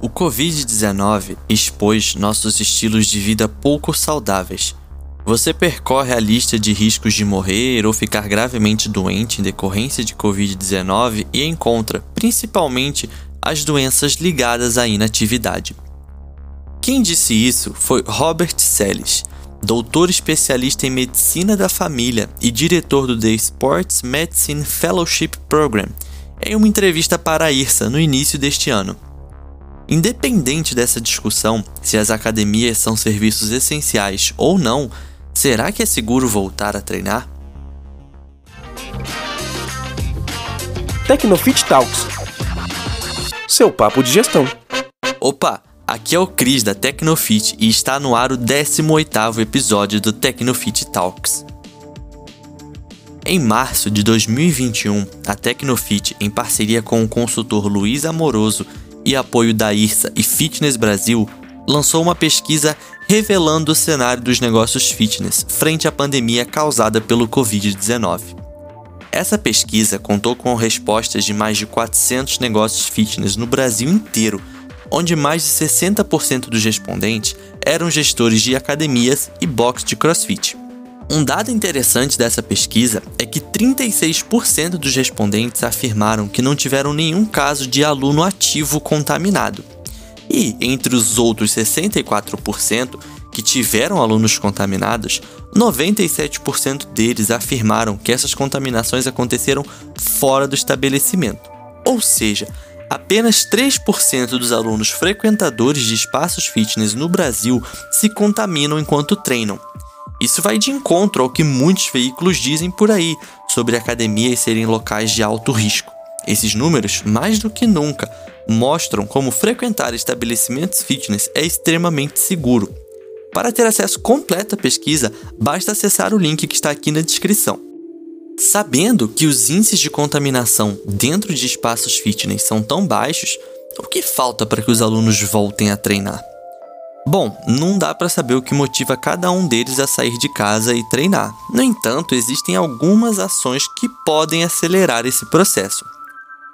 O Covid-19 expôs nossos estilos de vida pouco saudáveis. Você percorre a lista de riscos de morrer ou ficar gravemente doente em decorrência de Covid-19 e encontra, principalmente, as doenças ligadas à inatividade. Quem disse isso foi Robert Sellis, doutor especialista em medicina da família e diretor do The Sports Medicine Fellowship Program, em uma entrevista para a IRSA no início deste ano. Independente dessa discussão se as academias são serviços essenciais ou não, será que é seguro voltar a treinar? Tecnofit Talks seu papo de gestão. Opa! Aqui é o Cris da Tecnofit e está no ar o 18º episódio do Tecnofit Talks. Em março de 2021, a Tecnofit, em parceria com o consultor Luiz Amoroso e apoio da IRSA e Fitness Brasil, lançou uma pesquisa revelando o cenário dos negócios fitness frente à pandemia causada pelo Covid-19. Essa pesquisa contou com respostas de mais de 400 negócios fitness no Brasil inteiro onde mais de 60% dos respondentes eram gestores de academias e box de crossfit. Um dado interessante dessa pesquisa é que 36% dos respondentes afirmaram que não tiveram nenhum caso de aluno ativo contaminado. E, entre os outros 64% que tiveram alunos contaminados, 97% deles afirmaram que essas contaminações aconteceram fora do estabelecimento. Ou seja, Apenas 3% dos alunos frequentadores de espaços fitness no Brasil se contaminam enquanto treinam. Isso vai de encontro ao que muitos veículos dizem por aí sobre academias serem locais de alto risco. Esses números, mais do que nunca, mostram como frequentar estabelecimentos fitness é extremamente seguro. Para ter acesso completo à pesquisa, basta acessar o link que está aqui na descrição. Sabendo que os índices de contaminação dentro de espaços fitness são tão baixos, o que falta para que os alunos voltem a treinar? Bom, não dá para saber o que motiva cada um deles a sair de casa e treinar. No entanto, existem algumas ações que podem acelerar esse processo.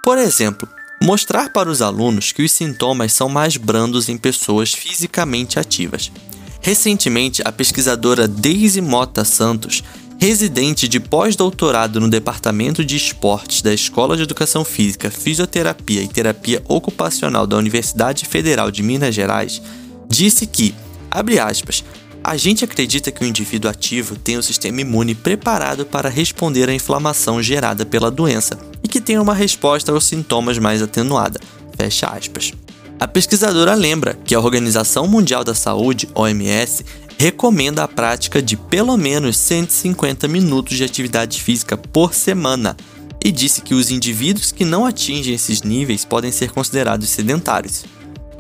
Por exemplo, mostrar para os alunos que os sintomas são mais brandos em pessoas fisicamente ativas. Recentemente, a pesquisadora Daisy Mota Santos residente de pós-doutorado no Departamento de Esportes da Escola de Educação Física, Fisioterapia e Terapia Ocupacional da Universidade Federal de Minas Gerais, disse que, abre aspas, a gente acredita que o indivíduo ativo tem o sistema imune preparado para responder à inflamação gerada pela doença e que tem uma resposta aos sintomas mais atenuada. Fecha aspas. A pesquisadora lembra que a Organização Mundial da Saúde, OMS, recomenda a prática de pelo menos 150 minutos de atividade física por semana e disse que os indivíduos que não atingem esses níveis podem ser considerados sedentários.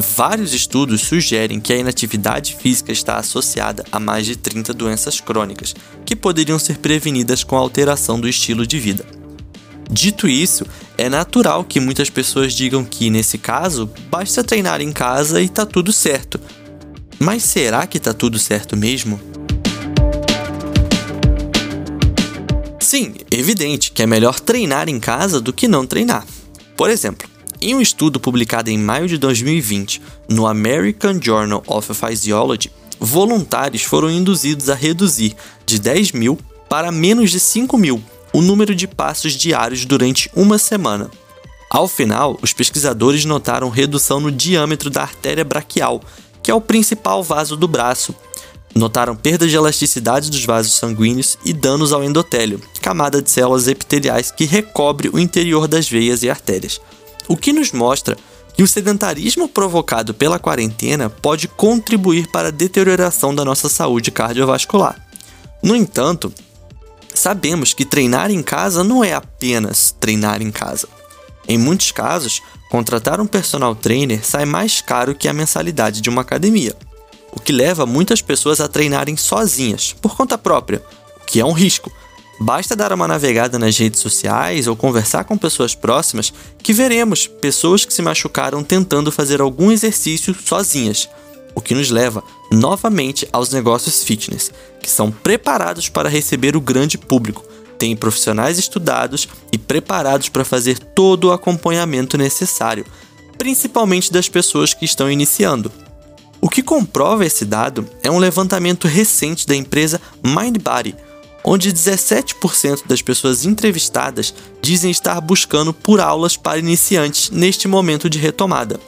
Vários estudos sugerem que a inatividade física está associada a mais de 30 doenças crônicas, que poderiam ser prevenidas com a alteração do estilo de vida. Dito isso, é natural que muitas pessoas digam que, nesse caso, basta treinar em casa e tá tudo certo, mas será que tá tudo certo mesmo? Sim, evidente que é melhor treinar em casa do que não treinar. Por exemplo, em um estudo publicado em maio de 2020 no American Journal of Physiology, voluntários foram induzidos a reduzir de 10 mil para menos de 5 mil o número de passos diários durante uma semana. Ao final, os pesquisadores notaram redução no diâmetro da artéria braquial, que é o principal vaso do braço. Notaram perda de elasticidade dos vasos sanguíneos e danos ao endotélio, camada de células epiteliais que recobre o interior das veias e artérias. O que nos mostra que o sedentarismo provocado pela quarentena pode contribuir para a deterioração da nossa saúde cardiovascular. No entanto, sabemos que treinar em casa não é apenas treinar em casa. Em muitos casos, contratar um personal trainer sai mais caro que a mensalidade de uma academia, o que leva muitas pessoas a treinarem sozinhas, por conta própria, o que é um risco. Basta dar uma navegada nas redes sociais ou conversar com pessoas próximas que veremos pessoas que se machucaram tentando fazer algum exercício sozinhas, o que nos leva novamente aos negócios fitness, que são preparados para receber o grande público, têm profissionais estudados e preparados para fazer todo o acompanhamento necessário, principalmente das pessoas que estão iniciando. O que comprova esse dado é um levantamento recente da empresa MindBody, onde 17% das pessoas entrevistadas dizem estar buscando por aulas para iniciantes neste momento de retomada.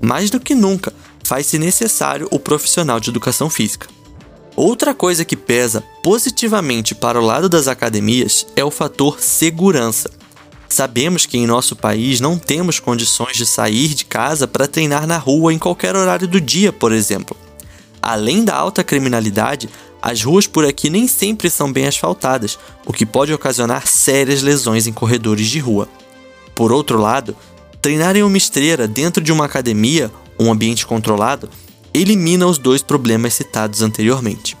Mais do que nunca, faz-se necessário o profissional de educação física. Outra coisa que pesa positivamente para o lado das academias é o fator segurança. Sabemos que em nosso país não temos condições de sair de casa para treinar na rua em qualquer horário do dia, por exemplo. Além da alta criminalidade, as ruas por aqui nem sempre são bem asfaltadas, o que pode ocasionar sérias lesões em corredores de rua. Por outro lado, treinar em uma esteira dentro de uma academia, um ambiente controlado, elimina os dois problemas citados anteriormente.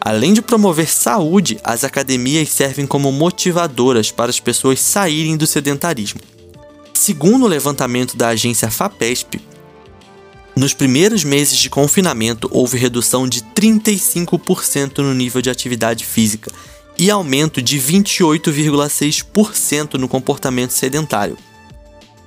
Além de promover saúde, as academias servem como motivadoras para as pessoas saírem do sedentarismo. Segundo o levantamento da agência FAPESP, nos primeiros meses de confinamento houve redução de 35% no nível de atividade física e aumento de 28,6% no comportamento sedentário.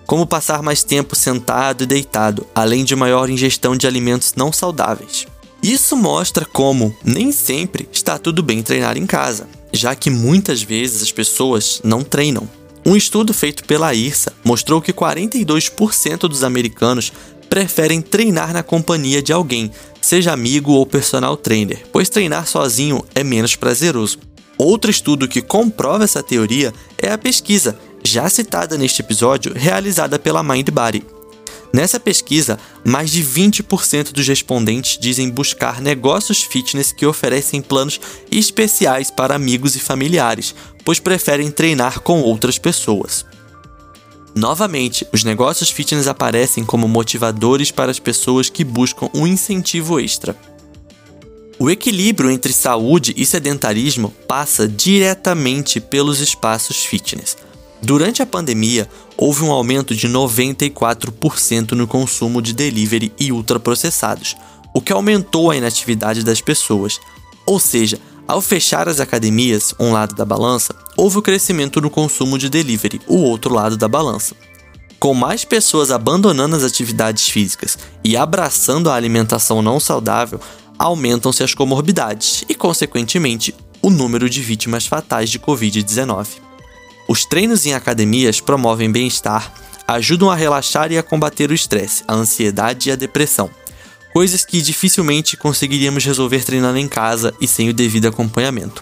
Como passar mais tempo sentado e deitado, além de maior ingestão de alimentos não saudáveis. Isso mostra como, nem sempre, está tudo bem treinar em casa, já que muitas vezes as pessoas não treinam. Um estudo feito pela IRSA mostrou que 42% dos americanos preferem treinar na companhia de alguém, seja amigo ou personal trainer, pois treinar sozinho é menos prazeroso. Outro estudo que comprova essa teoria é a pesquisa, já citada neste episódio, realizada pela MindBody, Nessa pesquisa, mais de 20% dos respondentes dizem buscar negócios fitness que oferecem planos especiais para amigos e familiares, pois preferem treinar com outras pessoas. Novamente, os negócios fitness aparecem como motivadores para as pessoas que buscam um incentivo extra. O equilíbrio entre saúde e sedentarismo passa diretamente pelos espaços fitness. Durante a pandemia, houve um aumento de 94% no consumo de delivery e ultraprocessados, o que aumentou a inatividade das pessoas. Ou seja, ao fechar as academias, um lado da balança, houve o crescimento no consumo de delivery, o outro lado da balança. Com mais pessoas abandonando as atividades físicas e abraçando a alimentação não saudável, aumentam-se as comorbidades e, consequentemente, o número de vítimas fatais de Covid-19. Os treinos em academias promovem bem-estar, ajudam a relaxar e a combater o estresse, a ansiedade e a depressão. Coisas que dificilmente conseguiríamos resolver treinando em casa e sem o devido acompanhamento.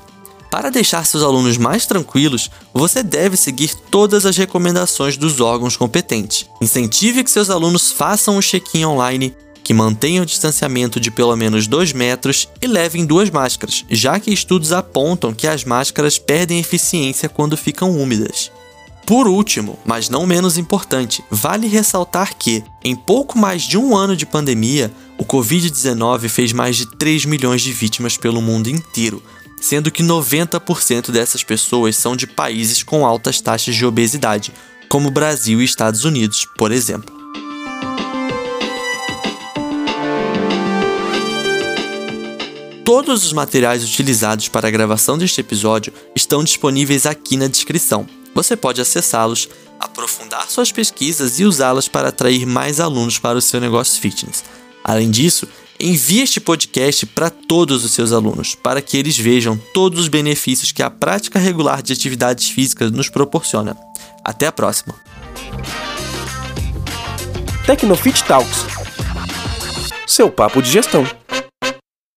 Para deixar seus alunos mais tranquilos, você deve seguir todas as recomendações dos órgãos competentes. Incentive que seus alunos façam o check-in online, que mantenham o distanciamento de pelo menos 2 metros e levem duas máscaras, já que estudos apontam que as máscaras perdem eficiência quando ficam úmidas. Por último, mas não menos importante, vale ressaltar que, em pouco mais de um ano de pandemia, o Covid-19 fez mais de 3 milhões de vítimas pelo mundo inteiro, sendo que 90% dessas pessoas são de países com altas taxas de obesidade, como Brasil e Estados Unidos, por exemplo. Todos os materiais utilizados para a gravação deste episódio estão disponíveis aqui na descrição. Você pode acessá-los, aprofundar suas pesquisas e usá-las para atrair mais alunos para o seu negócio fitness. Além disso, envie este podcast para todos os seus alunos, para que eles vejam todos os benefícios que a prática regular de atividades físicas nos proporciona. Até a próxima! Tecnofit Talks seu papo de gestão.